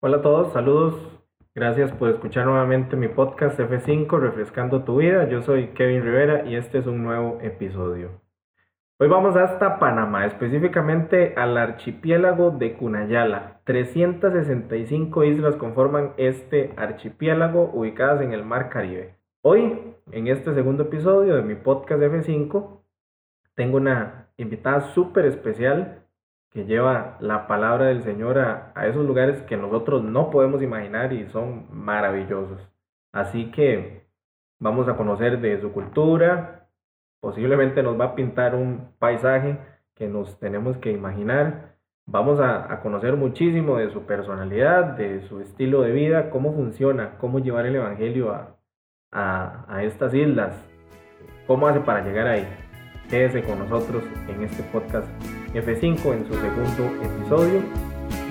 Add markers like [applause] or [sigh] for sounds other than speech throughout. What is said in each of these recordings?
Hola a todos, saludos. Gracias por escuchar nuevamente mi podcast F5 Refrescando tu vida. Yo soy Kevin Rivera y este es un nuevo episodio. Hoy vamos hasta Panamá, específicamente al archipiélago de Cunayala. 365 islas conforman este archipiélago ubicadas en el Mar Caribe. Hoy, en este segundo episodio de mi podcast F5, tengo una invitada súper especial que lleva la palabra del Señor a, esos lugares que nosotros no podemos imaginar y son maravillosos. Así que vamos a conocer de su cultura, posiblemente nos va a pintar un paisaje que nos tenemos que imaginar. Vamos a, conocer muchísimo de su personalidad, de su estilo de vida, cómo funciona, cómo llevar el Evangelio a, a estas islas, cómo hace para llegar ahí. Quédese con nosotros en este podcast F5 en su segundo episodio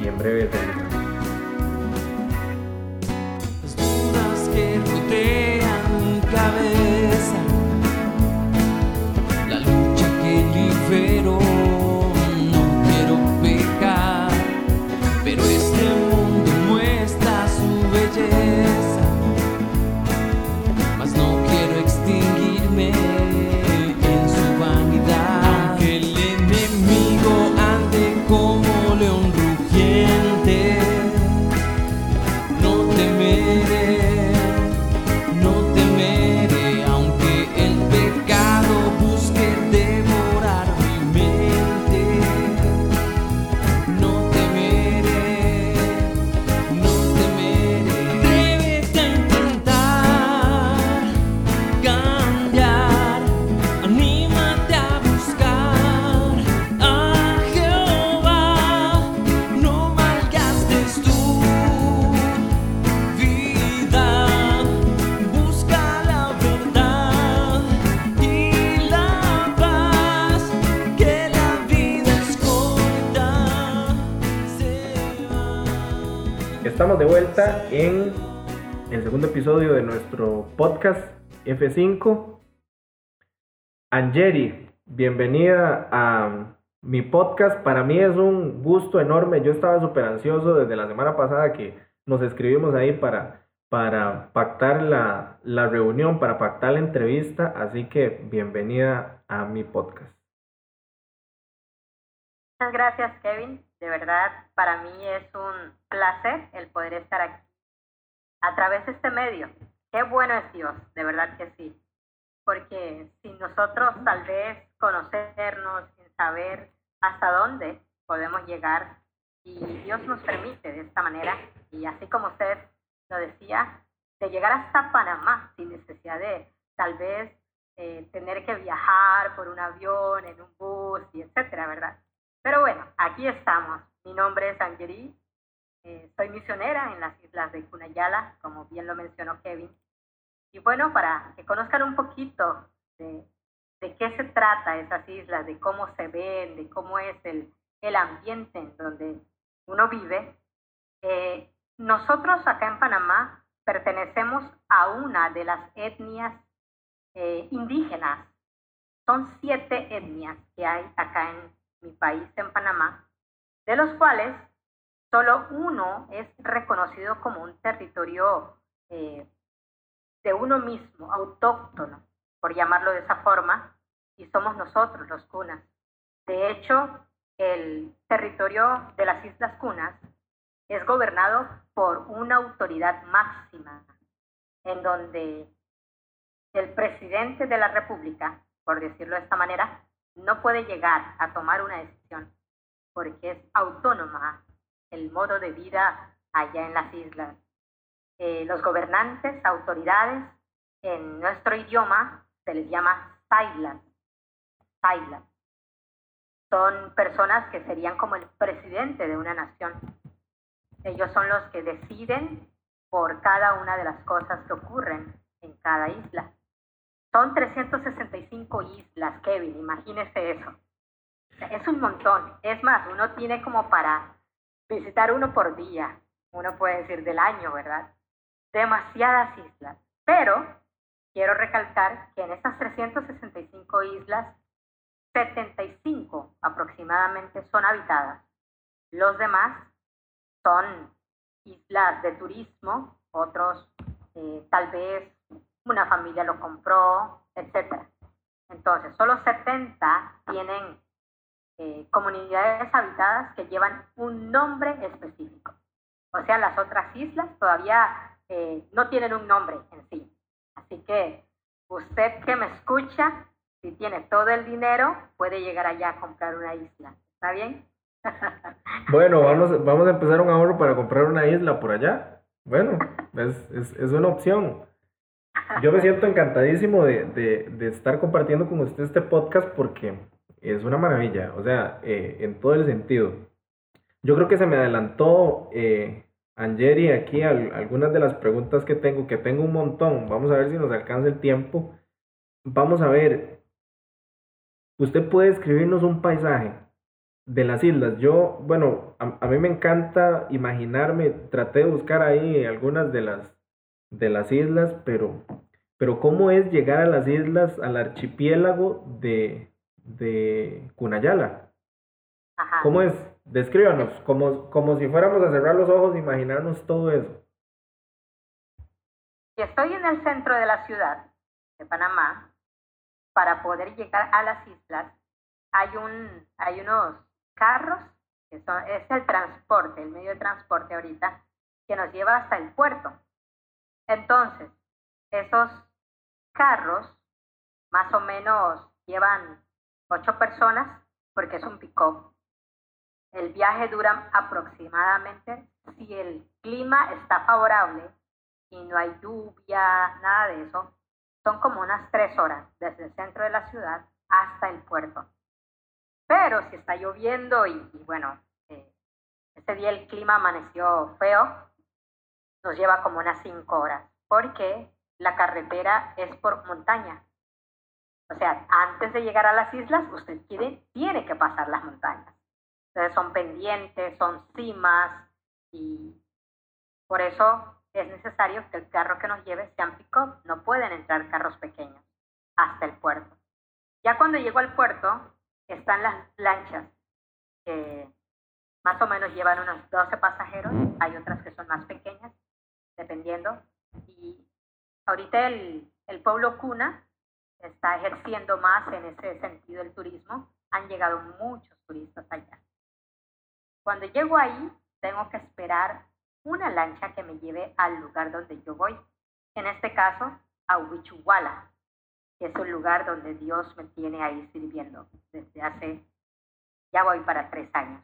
y en breve regresamos. En el segundo episodio de nuestro podcast F5. Angeri, bienvenida a mi podcast. Para mí es un gusto enorme. Yo estaba súper ansioso desde la semana pasada que nos escribimos ahí para, para pactar la, la reunión, para pactar la entrevista. Así que bienvenida a mi podcast. Muchas gracias, Kevin. De verdad, para mí es un placer el poder estar aquí a través de este medio. Qué bueno es Dios, de verdad que sí. Porque sin nosotros tal vez conocernos, sin saber hasta dónde podemos llegar, y Dios nos permite de esta manera, y así como usted lo decía, de llegar hasta Panamá sin necesidad de tal vez eh, tener que viajar por un avión, en un bus, y etcétera, ¿verdad? Pero bueno, aquí estamos. Mi nombre es Angeri. Eh, soy misionera en las islas de Cunayala, como bien lo mencionó Kevin. Y bueno, para que conozcan un poquito de, qué se trata esas islas, de cómo se ven, de cómo es el, el ambiente en donde uno vive, eh, nosotros acá en Panamá pertenecemos a una de las etnias eh, indígenas. Son siete etnias que hay acá en mi país en Panamá, de los cuales solo uno es reconocido como un territorio eh, de uno mismo, autóctono, por llamarlo de esa forma, y somos nosotros los cunas. De hecho, el territorio de las Islas Cunas es gobernado por una autoridad máxima, en donde el presidente de la República, por decirlo de esta manera, no puede llegar a tomar una decisión porque es autónoma el modo de vida allá en las islas. Eh, los gobernantes, autoridades, en nuestro idioma se les llama Sailas. Sailas. Son personas que serían como el presidente de una nación. Ellos son los que deciden por cada una de las cosas que ocurren en cada isla. Son 365 islas, Kevin, imagínese eso. Es un montón. Es más, uno tiene como para visitar uno por día, uno puede decir del año, ¿verdad? Demasiadas islas. Pero quiero recalcar que en esas 365 islas, 75 aproximadamente son habitadas. Los demás son islas de turismo, otros eh, tal vez una familia lo compró, etc. Entonces, solo 70 tienen eh, comunidades habitadas que llevan un nombre específico. O sea, las otras islas todavía eh, no tienen un nombre en sí. Así que usted que me escucha, si tiene todo el dinero, puede llegar allá a comprar una isla. ¿Está bien? [laughs] bueno, vamos, vamos a empezar un ahorro para comprar una isla por allá. Bueno, es, es, es una opción. Yo me siento encantadísimo de, de, estar compartiendo con usted este podcast porque es una maravilla, o sea, eh, en todo el sentido. Yo creo que se me adelantó eh, Angeri aquí algunas de las preguntas que tengo, que tengo un montón. Vamos a ver si nos alcanza el tiempo. Vamos a ver, usted puede escribirnos un paisaje de las islas. Yo, bueno, a, a, mí me encanta imaginarme, traté de buscar ahí algunas de las, de las islas, pero, pero ¿cómo es llegar a las islas, al archipiélago de, de Cunayala? Ajá. ¿Cómo es? Descríbanos, como, como si fuéramos a cerrar los ojos e imaginarnos todo eso. Estoy en el centro de la ciudad de Panamá. Para poder llegar a las islas hay, un, hay unos carros, que son, es el transporte, el medio de transporte ahorita, que nos lleva hasta el puerto. Entonces, esos carros más o menos llevan ocho personas porque es un pick-up. El viaje dura aproximadamente, si el clima está favorable y no hay lluvia, nada de eso, son como unas tres horas desde el centro de la ciudad hasta el puerto. Pero si está lloviendo y, bueno, eh, este día el clima amaneció feo, nos lleva como unas cinco horas, porque la carretera es por montaña. O sea, antes de llegar a las islas, usted tiene, tiene que pasar las montañas. Entonces son pendientes, son cimas y por eso es necesario que el carro que nos lleve sean pick-up. No pueden entrar carros pequeños hasta el puerto. Ya cuando llego al puerto, están las lanchas que más o menos llevan unos 12 pasajeros. Hay otras que son más pequeñas, dependiendo. Y ahorita el, el pueblo Cuna está ejerciendo más en ese sentido el turismo. Han llegado muchos turistas allá. Cuando llego ahí, tengo que esperar una lancha que me lleve al lugar donde yo voy. En este caso, a Huichuala, que es un lugar donde Dios me tiene ahí sirviendo desde hace, ya voy para tres años.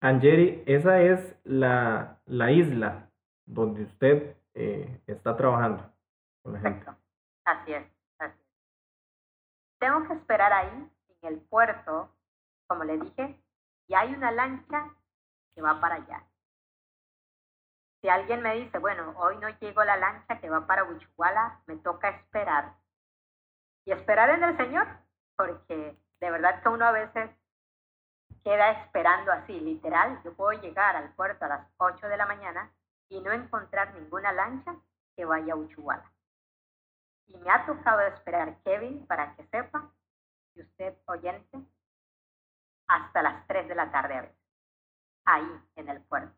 Angeri, esa es la, la isla donde usted eh, está trabajando. Correcto. Así es, así es. Tengo que esperar ahí, en el puerto, como le dije, y hay una lancha que va para allá. Si alguien me dice, bueno, hoy no llego la lancha que va para Huichuala, me toca esperar. Y esperar en el Señor, porque de verdad que uno a veces queda esperando así, literal. Yo puedo llegar al puerto a las 8 de la mañana y no encontrar ninguna lancha que vaya a Uchuala. Y me ha tocado esperar, Kevin, para que sepa, y usted oyente, hasta las 3 de la tarde a veces, ahí en el puerto.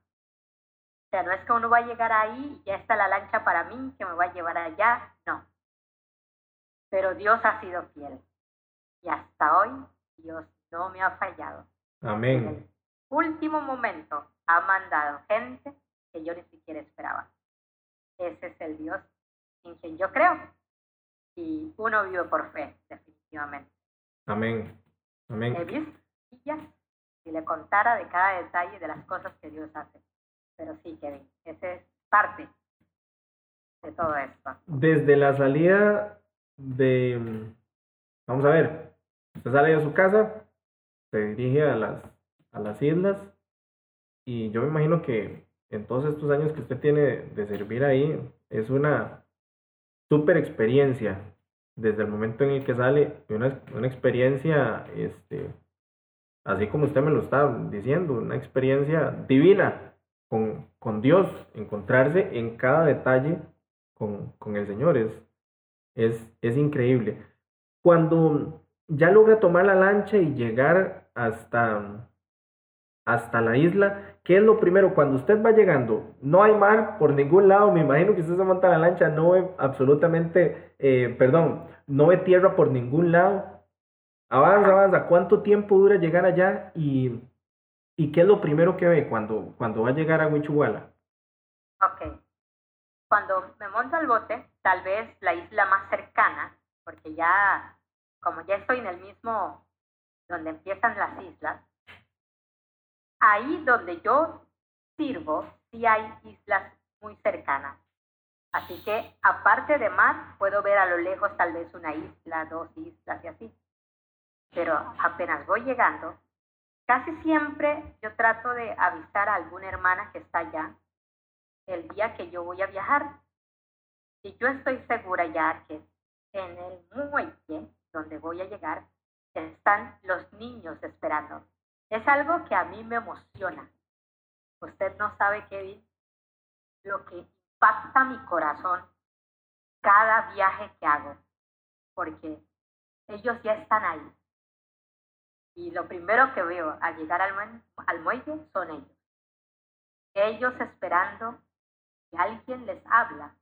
O sea, no es que uno va a llegar ahí y ya está la lancha para mí, que me va a llevar allá, no. Pero Dios ha sido fiel. Y hasta hoy Dios no me ha fallado. Amén. En el último momento ha mandado gente que yo ni siquiera esperaba. Ese es el Dios yo creo. Y uno vive por fe, definitivamente. Amén. Amén. He visto si le contara de cada detalle de las cosas que Dios hace. Pero sí, Kevin, esa es parte de todo esto. Desde la salida de, vamos a ver, usted sale de su casa, se dirige a las, a las islas y yo me imagino que en todos estos años que usted tiene de servir ahí es una super experiencia desde el momento en el que sale, una, una experiencia, este, así como usted me lo está diciendo, una experiencia divina con, con Dios, encontrarse en cada detalle con, con el Señor, es, es, es increíble. Cuando ya logra tomar la lancha y llegar hasta, hasta la isla, ¿qué es lo primero? Cuando usted va llegando, no hay mar por ningún lado, me imagino que usted se monta la lancha, no ve absolutamente, eh, perdón, no ve tierra por ningún lado. Avanza, avanza, ¿cuánto tiempo dura llegar allá y, qué es lo primero que ve cuando, cuando va a llegar a Huichuala? Ok. Cuando me monto al bote, tal vez la isla más cercana, porque ya, como ya estoy en el mismo, donde empiezan las islas, ahí donde yo sirvo, sí hay islas muy cercanas. Así que aparte de mar, puedo ver a lo lejos tal vez una isla, dos islas y así. Pero apenas voy llegando, casi siempre yo trato de avisar a alguna hermana que está allá el día que yo voy a viajar. Y yo estoy segura ya que en el muelle donde voy a llegar están los niños esperando. Es algo que a mí me emociona. Usted no sabe, Kevin, lo que impacta mi corazón cada viaje que hago, porque ellos ya están ahí. Y lo primero que veo al llegar al, al muelle son ellos. Ellos esperando que alguien les habla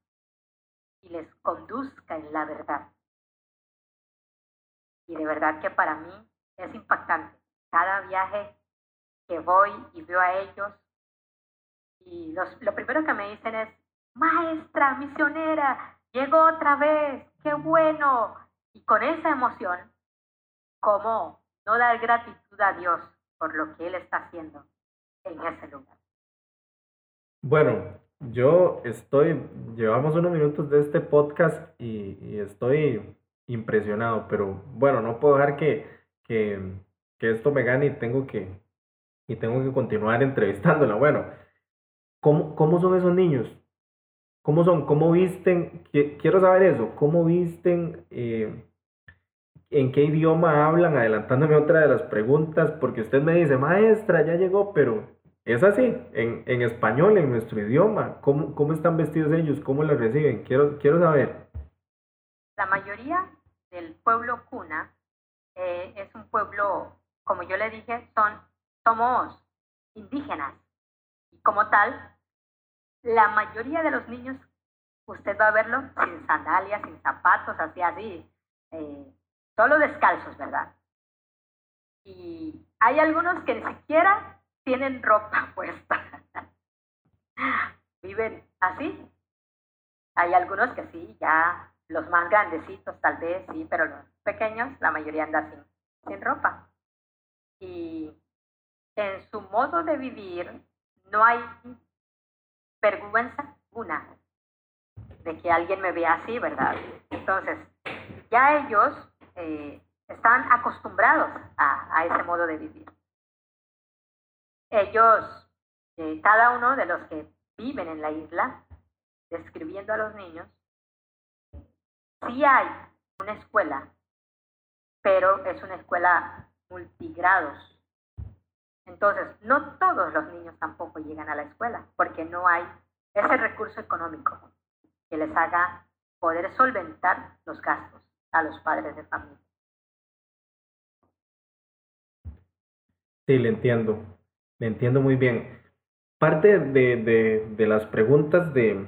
y les conduzca en la verdad. Y de verdad que para mí es impactante cada viaje que voy y veo a ellos. Y los, lo primero que me dicen es, maestra, misionera, llegó otra vez, qué bueno. Y con esa emoción, ¿cómo no dar gratitud a Dios por lo que Él está haciendo en ese lugar? Bueno, yo estoy, llevamos unos minutos de este podcast y, y estoy impresionado, pero bueno, no puedo dejar que, que que esto me gane y tengo que, y tengo que continuar [laughs] entrevistándola. Bueno, ¿cómo, cómo son esos niños? ¿Cómo son? ¿Cómo visten? Quiero saber eso. ¿Cómo visten? Eh, ¿En qué idioma hablan? Adelantándome otra de las preguntas, porque usted me dice, maestra, ya llegó, pero es así, en, en español, en nuestro idioma. ¿Cómo, ¿Cómo están vestidos ellos? ¿Cómo los reciben? Quiero, quiero saber. La mayoría del pueblo cuna eh, es un pueblo como yo le dije, son, somos indígenas. Y como tal, la mayoría de los niños, usted va a verlo sin sandalias, sin zapatos, así, así, eh, solo descalzos, ¿verdad? Y hay algunos que ni siquiera tienen ropa [laughs] puesta. Viven así. Hay algunos que sí, ya los más grandecitos tal vez sí, pero los pequeños, la mayoría anda sin, sin ropa y en su modo de vivir no hay vergüenza alguna de que alguien me vea así, ¿verdad? Entonces, ya ellos eh, están acostumbrados a, ese modo de vivir. Ellos, eh, cada uno de los que viven en la isla, describiendo a los niños, sí hay una escuela, pero es una escuela multigrados. Entonces, no todos los niños tampoco llegan a la escuela porque no hay ese recurso económico que les haga poder solventar los gastos a los padres de familia. Sí, le entiendo, le entiendo muy bien. Parte de, de, de las preguntas de,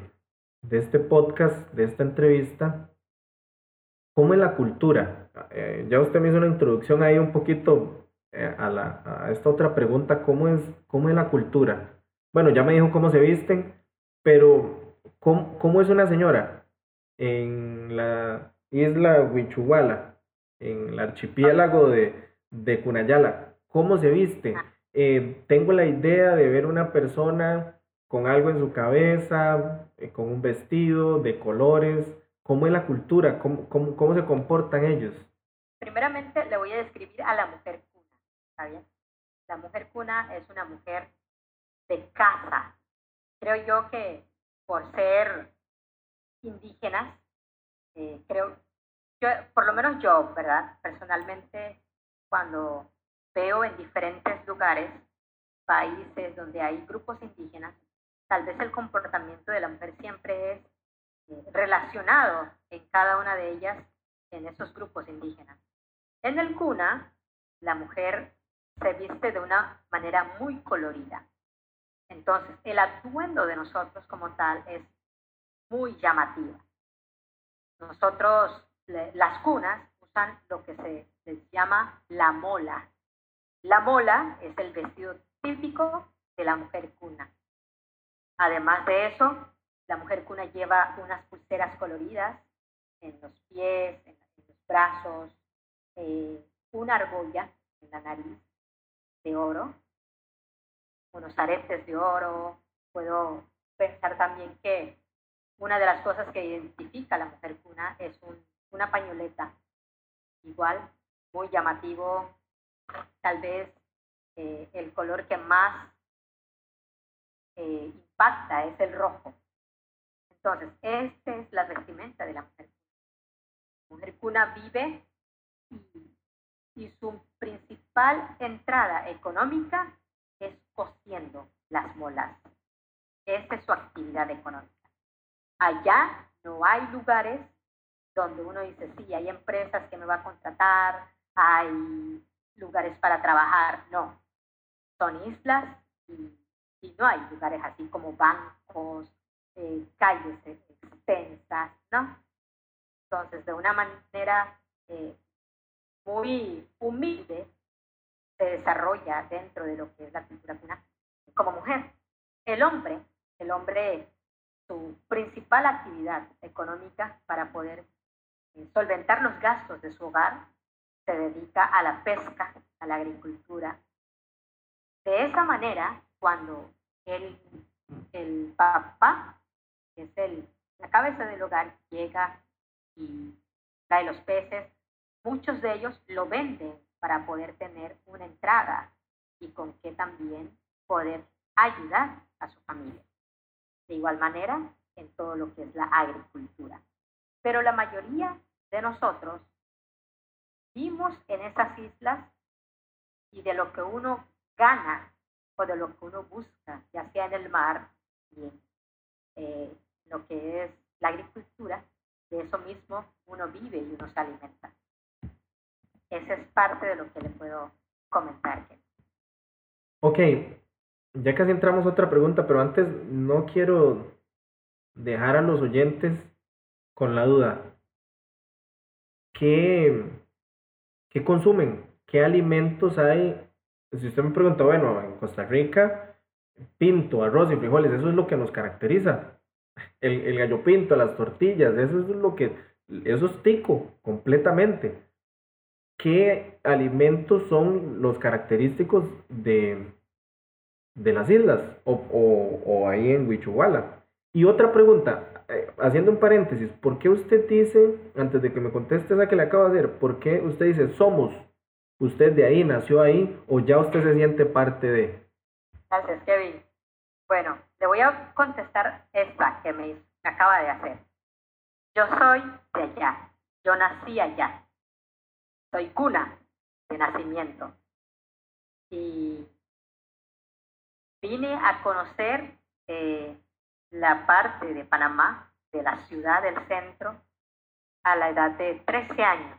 de este podcast, de esta entrevista, ¿cómo es la cultura eh, ya usted me hizo una introducción ahí un poquito eh, a, la, a esta otra pregunta, ¿cómo es, ¿cómo es la cultura? Bueno, ya me dijo cómo se visten, pero ¿cómo, cómo es una señora en la isla Huichuala, en el archipiélago de, de Cunayala? ¿Cómo se viste? Eh, tengo la idea de ver una persona con algo en su cabeza, con un vestido de colores, ¿Cómo es la cultura? ¿Cómo, cómo, cómo se comportan ellos? Primeramente le voy a describir a la mujer cuna, ¿está bien? La mujer cuna es una mujer de casa. Creo yo que por ser indígenas, eh, creo, yo, por lo menos yo, ¿verdad? Personalmente, cuando veo en diferentes lugares, países donde hay grupos indígenas, tal vez el comportamiento de la mujer siempre es relacionado en cada una de ellas en esos grupos indígenas. En el cuna, la mujer se viste de una manera muy colorida. Entonces, el atuendo de nosotros como tal es muy llamativo. Nosotros, las cunas, usan lo que se les llama la mola. La mola es el vestido típico de la mujer cuna. Además de eso, la mujer cuna lleva unas pulseras coloridas en los pies, en, los brazos, eh, una argolla en la nariz de oro, unos aretes de oro. Puedo pensar también que una de las cosas que identifica a la mujer cuna es una pañoleta, igual, muy llamativo, tal vez eh, el color que más eh, impacta es el rojo. Entonces, esta es la vestimenta de la mujer. La mujer cuna vive y, su principal entrada económica es cosiendo las molas. Esta es su actividad económica. Allá no hay lugares donde uno dice, sí, hay empresas que me va a contratar, hay lugares para trabajar. No, son islas y, no hay lugares así como bancos, eh, calles extensas, ¿no? Entonces, de una manera eh, muy humilde, se desarrolla dentro de lo que es la cultura cuna como mujer. El hombre, el hombre, su principal actividad económica para poder eh, solventar los gastos de su hogar, se dedica a la pesca, a la agricultura. De esa manera, cuando el, el papá, que es el, la cabeza del hogar, llega y trae los peces, muchos de ellos lo venden para poder tener una entrada y con que también poder ayudar a su familia. De igual manera, en todo lo que es la agricultura. Pero la mayoría de nosotros vimos en esas islas y de lo que uno gana o de lo que uno busca, ya sea en el mar y en eh, lo que es la agricultura, de eso mismo uno vive y uno se alimenta. Esa es parte de lo que le puedo comentar. Ok, ya casi entramos a otra pregunta, pero antes no quiero dejar a los oyentes con la duda. ¿Qué, qué consumen? ¿Qué alimentos hay? Si usted me pregunta, bueno, en Costa Rica, pinto, arroz y frijoles, eso es lo que nos caracteriza. El, el gallo pinto, las tortillas, eso es lo que, eso es tico, completamente. ¿Qué alimentos son los característicos de, de las islas o, o, o ahí en Huichuala? Y otra pregunta, eh, haciendo un paréntesis, ¿por qué usted dice, antes de que me conteste esa que le acabo de hacer, ¿por qué usted dice somos? ¿Usted de ahí, nació ahí o ya usted se siente parte de? Gracias, Kevin. Bueno, le voy a contestar esta que me acaba de hacer. Yo soy de allá, yo nací allá. Soy cuna de nacimiento. Y vine a conocer eh, la parte de Panamá, de la ciudad del centro, a la edad de 13 años.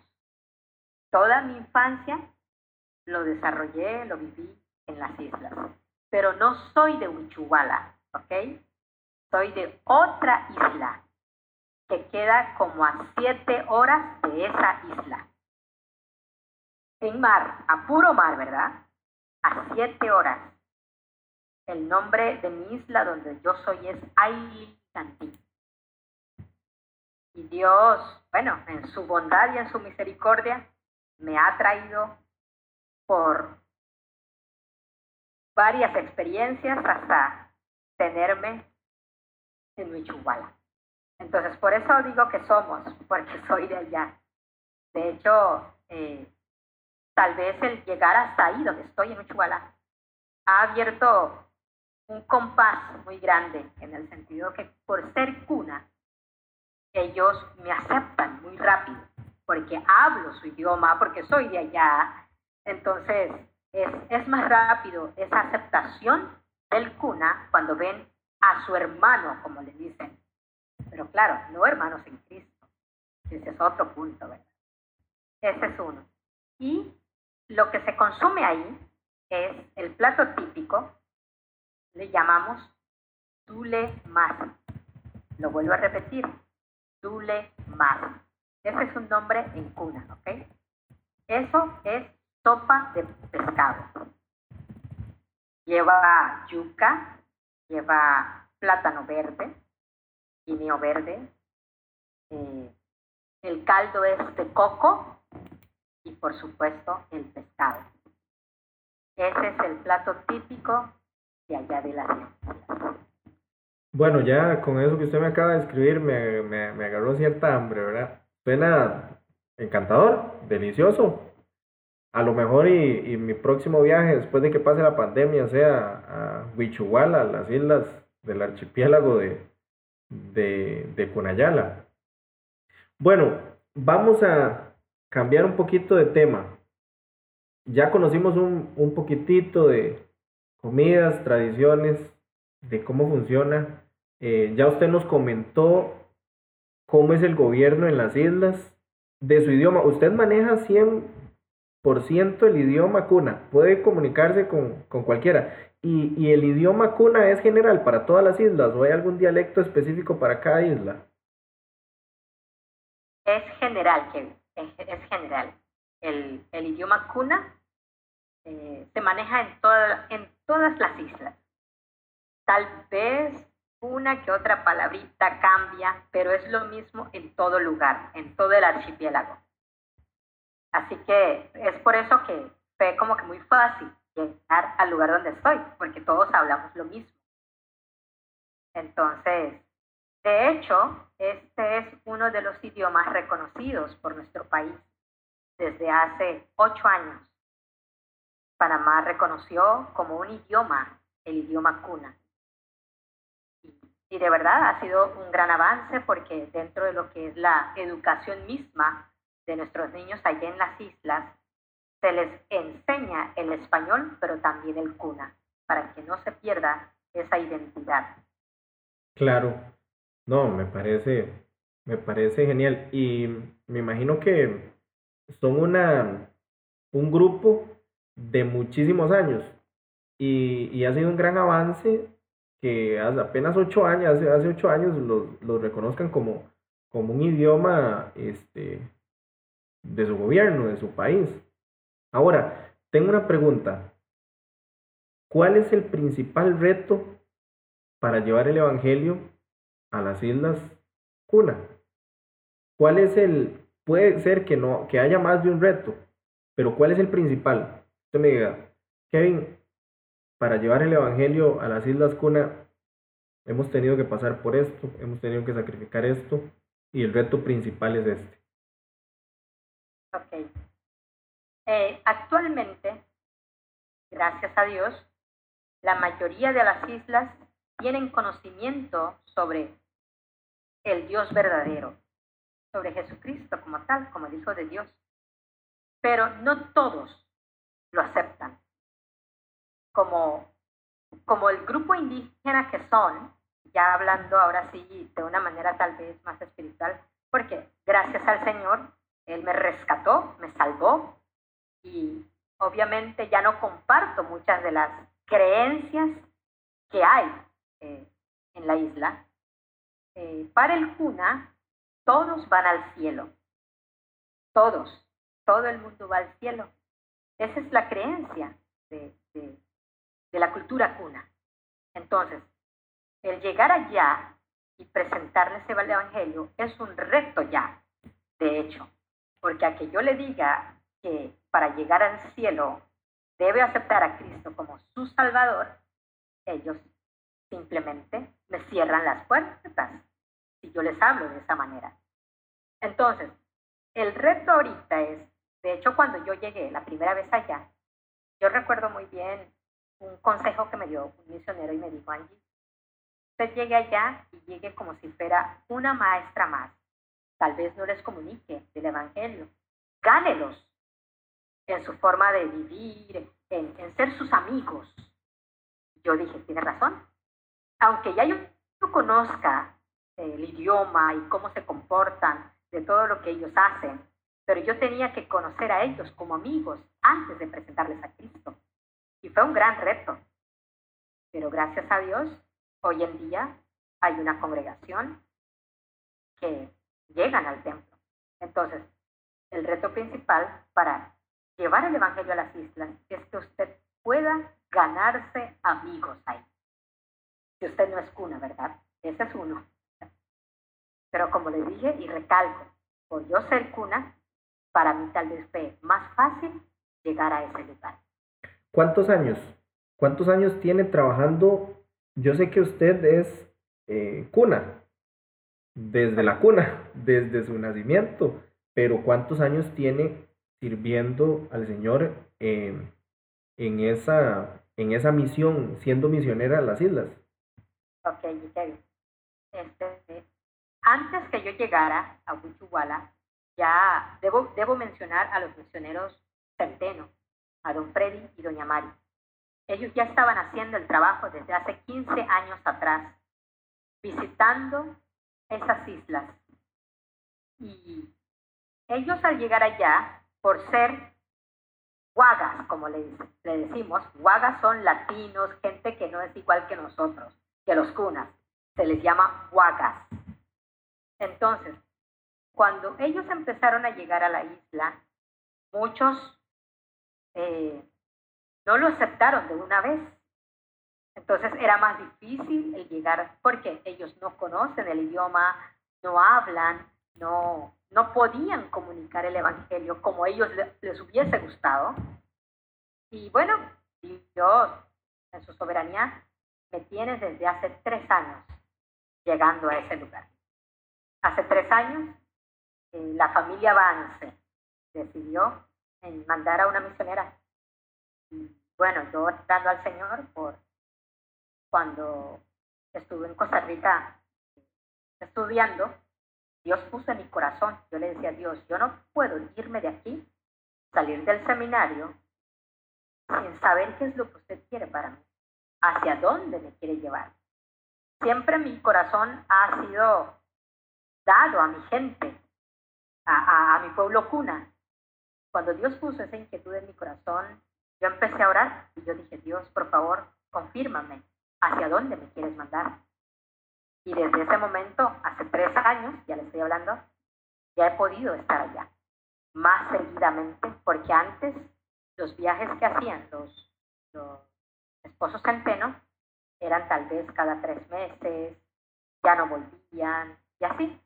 Toda mi infancia lo desarrollé, lo viví en las islas. Pero no soy de Uchuala, ¿ok? Soy de otra isla que queda como a siete horas de esa isla. En mar, a puro mar, ¿verdad? A siete horas. El nombre de mi isla donde yo soy es Ailantí. Y Dios, bueno, en su bondad y en su misericordia, me ha traído por varias experiencias hasta tenerme en Michuala. Entonces, por eso digo que somos, porque [laughs] soy de allá. De hecho, eh, tal vez el llegar hasta ahí, donde estoy en Michuala, ha abierto un compás muy grande, en el sentido que por ser cuna, ellos me aceptan muy rápido, porque hablo su idioma, porque soy de allá. Entonces, es, es más rápido esa aceptación del cuna cuando ven a su hermano, como le dicen. Pero claro, no hermanos en Cristo. Ese es otro punto, ¿verdad? Ese es uno. Y lo que se consume ahí es el plato típico, le llamamos Tule Más. Lo vuelvo a repetir, Tule Más. Ese es un nombre en cuna, ¿ok? Eso es sopa de pescado. Lleva yuca, lleva plátano verde, guineo verde, eh, el caldo es de coco y por supuesto el pescado. Ese es el plato típico de allá de las islas. Bueno, ya con eso que usted me acaba de escribir me, me, me agarró cierta hambre, ¿verdad? Suena encantador, delicioso. A lo mejor y, mi próximo viaje después de que pase la pandemia sea a Huichuala, las islas del archipiélago de, de, de Cunayala. Bueno, vamos a cambiar un poquito de tema. Ya conocimos un, un poquitito de comidas, tradiciones, de cómo funciona. Eh, ya usted nos comentó cómo es el gobierno en las islas, de su idioma. Usted maneja 100% el idioma cuna, puede comunicarse con, con cualquiera. Y, ¿Y el idioma cuna es general para todas las islas o hay algún dialecto específico para cada isla? Es general, Kevin, es, general. El, el, idioma cuna eh, se maneja en, toda, en todas las islas. Tal vez una que otra palabrita cambia, pero es lo mismo en todo lugar, en todo el archipiélago. Así que es por eso que fue como que muy fácil llegar al lugar donde estoy, porque todos hablamos lo mismo. Entonces, de hecho, este es uno de los idiomas reconocidos por nuestro país desde hace ocho años. Panamá reconoció como un idioma el idioma cuna. Y de verdad ha sido un gran avance porque dentro de lo que es la educación misma de nuestros niños allá en las islas, se les enseña el español, pero también el cuna, para que no se pierda esa identidad. Claro, no, me parece, me parece genial. Y me imagino que son una, un grupo de muchísimos años. Y, y ha sido un gran avance que hace apenas ocho años, hace, hace ocho años los, los reconozcan como, como un idioma este, de su gobierno, de su país. Ahora, tengo una pregunta. ¿Cuál es el principal reto para llevar el Evangelio a las islas Cuna? ¿Cuál es el, puede ser que no, que haya más de un reto, pero cuál es el principal? Usted me diga, Kevin, para llevar el Evangelio a las islas Cuna, hemos tenido que pasar por esto, hemos tenido que sacrificar esto, y el reto principal es este. Ok. Eh, actualmente, gracias a Dios, la mayoría de las islas tienen conocimiento sobre el Dios verdadero, sobre Jesucristo como tal, como el Hijo de Dios. Pero no todos lo aceptan. Como, como el grupo indígena que son, ya hablando ahora sí de una manera tal vez más espiritual, porque gracias al Señor, Él me rescató, me salvó, y obviamente ya no comparto muchas de las creencias que hay eh, en la isla. Eh, para el Cuna, todos van al cielo. Todos. Todo el mundo va al cielo. Esa es la creencia de, la cultura cuna. Entonces, el llegar allá y presentarles el Evangelio es un reto ya, de hecho, porque a que yo le diga que para llegar al cielo debe aceptar a Cristo como su Salvador, ellos simplemente me cierran las puertas si yo les hablo de esa manera. Entonces, el reto ahorita es, de hecho, cuando yo llegué la primera vez allá, yo recuerdo muy bien un consejo que me dio un misionero y me dijo, Angie, usted llegue allá y llegue como si fuera una maestra más. Tal vez no les comunique del Evangelio. Gánelos en su forma de vivir, en, ser sus amigos. Yo dije, tiene razón. Aunque ya yo, conozca el idioma y cómo se comportan, de todo lo que ellos hacen, pero yo tenía que conocer a ellos como amigos antes de presentarles a Cristo. Y fue un gran reto. Pero gracias a Dios, hoy en día hay una congregación que llegan al templo. Entonces, el reto principal para llevar el Evangelio a las islas es que usted pueda ganarse amigos ahí. Si usted no es cuna, ¿verdad? Ese es uno. Pero como le dije y recalco, por yo ser cuna, para mí tal vez fue más fácil llegar a ese lugar. ¿Cuántos años? ¿Cuántos años tiene trabajando? Yo sé que usted es eh, cuna, desde la cuna, [laughs] desde su nacimiento, pero ¿cuántos años tiene sirviendo al Señor en, esa, en misión, siendo misionera a las islas? Ok, Este, antes que yo llegara a Huichuala, ya debo, debo mencionar a los misioneros Centeno, a don Freddy y doña Mari. Ellos ya estaban haciendo el trabajo desde hace 15 años atrás, visitando esas islas. Y ellos al llegar allá, por ser guagas, como le, le decimos, guagas son latinos, gente que no es igual que nosotros, que los cunas, se les llama guagas. Entonces, cuando ellos empezaron a llegar a la isla, muchos eh, no lo aceptaron de una vez. Entonces era más difícil el llegar porque ellos no conocen el idioma, no hablan, no, no podían comunicar el Evangelio como ellos les hubiese gustado. Y bueno, Dios en su soberanía me tiene desde hace tres años llegando a ese lugar. Hace tres años eh, la familia Vance decidió en mandar a una misionera. Y bueno, yo dando al Señor por cuando estuve en Costa Rica estudiando, Dios puso en mi corazón, yo le decía a Dios, yo no puedo irme de aquí, salir del seminario, sin saber qué es lo que usted quiere para mí, hacia dónde me quiere llevar. Siempre mi corazón ha sido dado a mi gente, a, a mi pueblo cuna, cuando Dios puso esa inquietud en mi corazón, yo empecé a orar y yo dije, Dios, por favor, confírmame hacia dónde me quieres mandar. Y desde ese momento, hace tres años, ya le estoy hablando, ya he podido estar allá, más seguidamente, porque antes los viajes que hacían los, esposos centenos eran tal vez cada tres meses, ya no volvían y así.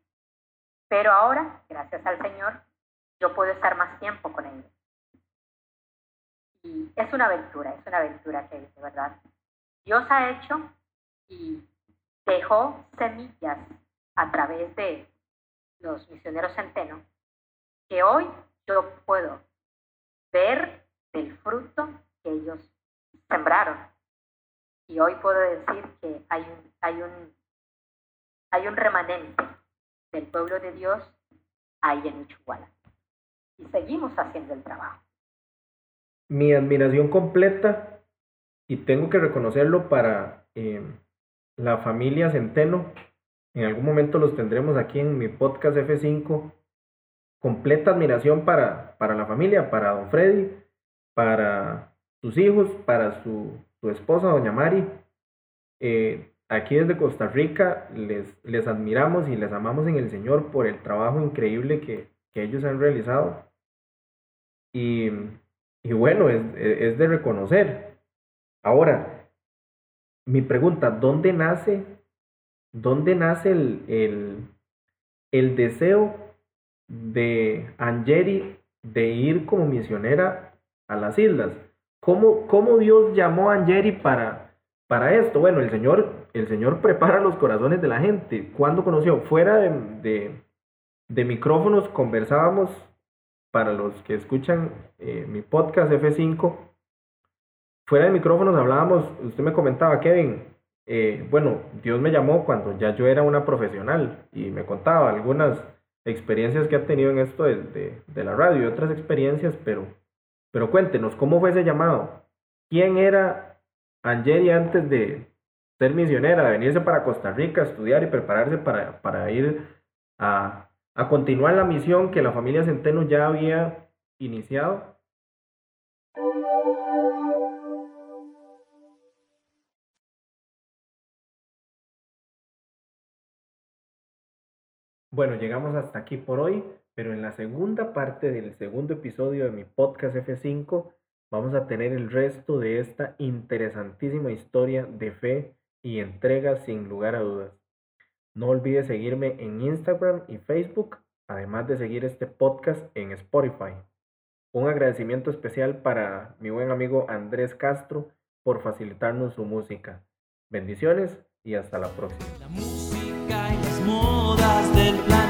Pero ahora, gracias al Señor, yo puedo estar más tiempo con ellos. Y es una aventura, es una aventura que de verdad Dios ha hecho y dejó semillas a través de los misioneros centenos que hoy yo puedo ver el fruto que ellos sembraron. Y hoy puedo decir que hay un, hay un, hay un remanente del pueblo de Dios ahí en Uchuala y seguimos haciendo el trabajo. Mi admiración completa, y tengo que reconocerlo para eh, la familia Centeno, en algún momento los tendremos aquí en mi podcast F5, completa admiración para, para la familia, para don Freddy, para sus hijos, para su, su esposa, doña Mari. Eh, aquí desde Costa Rica les, les admiramos y les amamos en el Señor por el trabajo increíble que, que ellos han realizado. Y, y bueno, es, es, de reconocer. Ahora, mi pregunta, ¿dónde nace, dónde nace el, el, el deseo de Angeri de ir como misionera a las islas? ¿Cómo, cómo Dios llamó a Angeri para, para esto? Bueno, el Señor, el Señor prepara los corazones de la gente. ¿Cuándo conoció? Fuera de, de, micrófonos conversábamos para los que escuchan eh, mi podcast F5, fuera de micrófonos hablábamos, usted me comentaba, Kevin, eh, bueno, Dios me llamó cuando ya yo era una profesional y me contaba algunas experiencias que ha tenido en esto de, la radio y otras experiencias, pero, pero cuéntenos, ¿cómo fue ese llamado? ¿Quién era Angeli antes de ser misionera, de venirse para Costa Rica a estudiar y prepararse para, ir a continuar la misión que la familia Centeno ya había iniciado Bueno, llegamos hasta aquí por hoy, pero en la segunda parte del segundo episodio de mi podcast F5 vamos a tener el resto de esta interesantísima historia de fe y entrega sin lugar a dudas. No olvides seguirme en Instagram y Facebook, además de seguir este podcast en Spotify. Un agradecimiento especial para mi buen amigo Andrés Castro por facilitarnos su música. Bendiciones y hasta la próxima. stars that blind.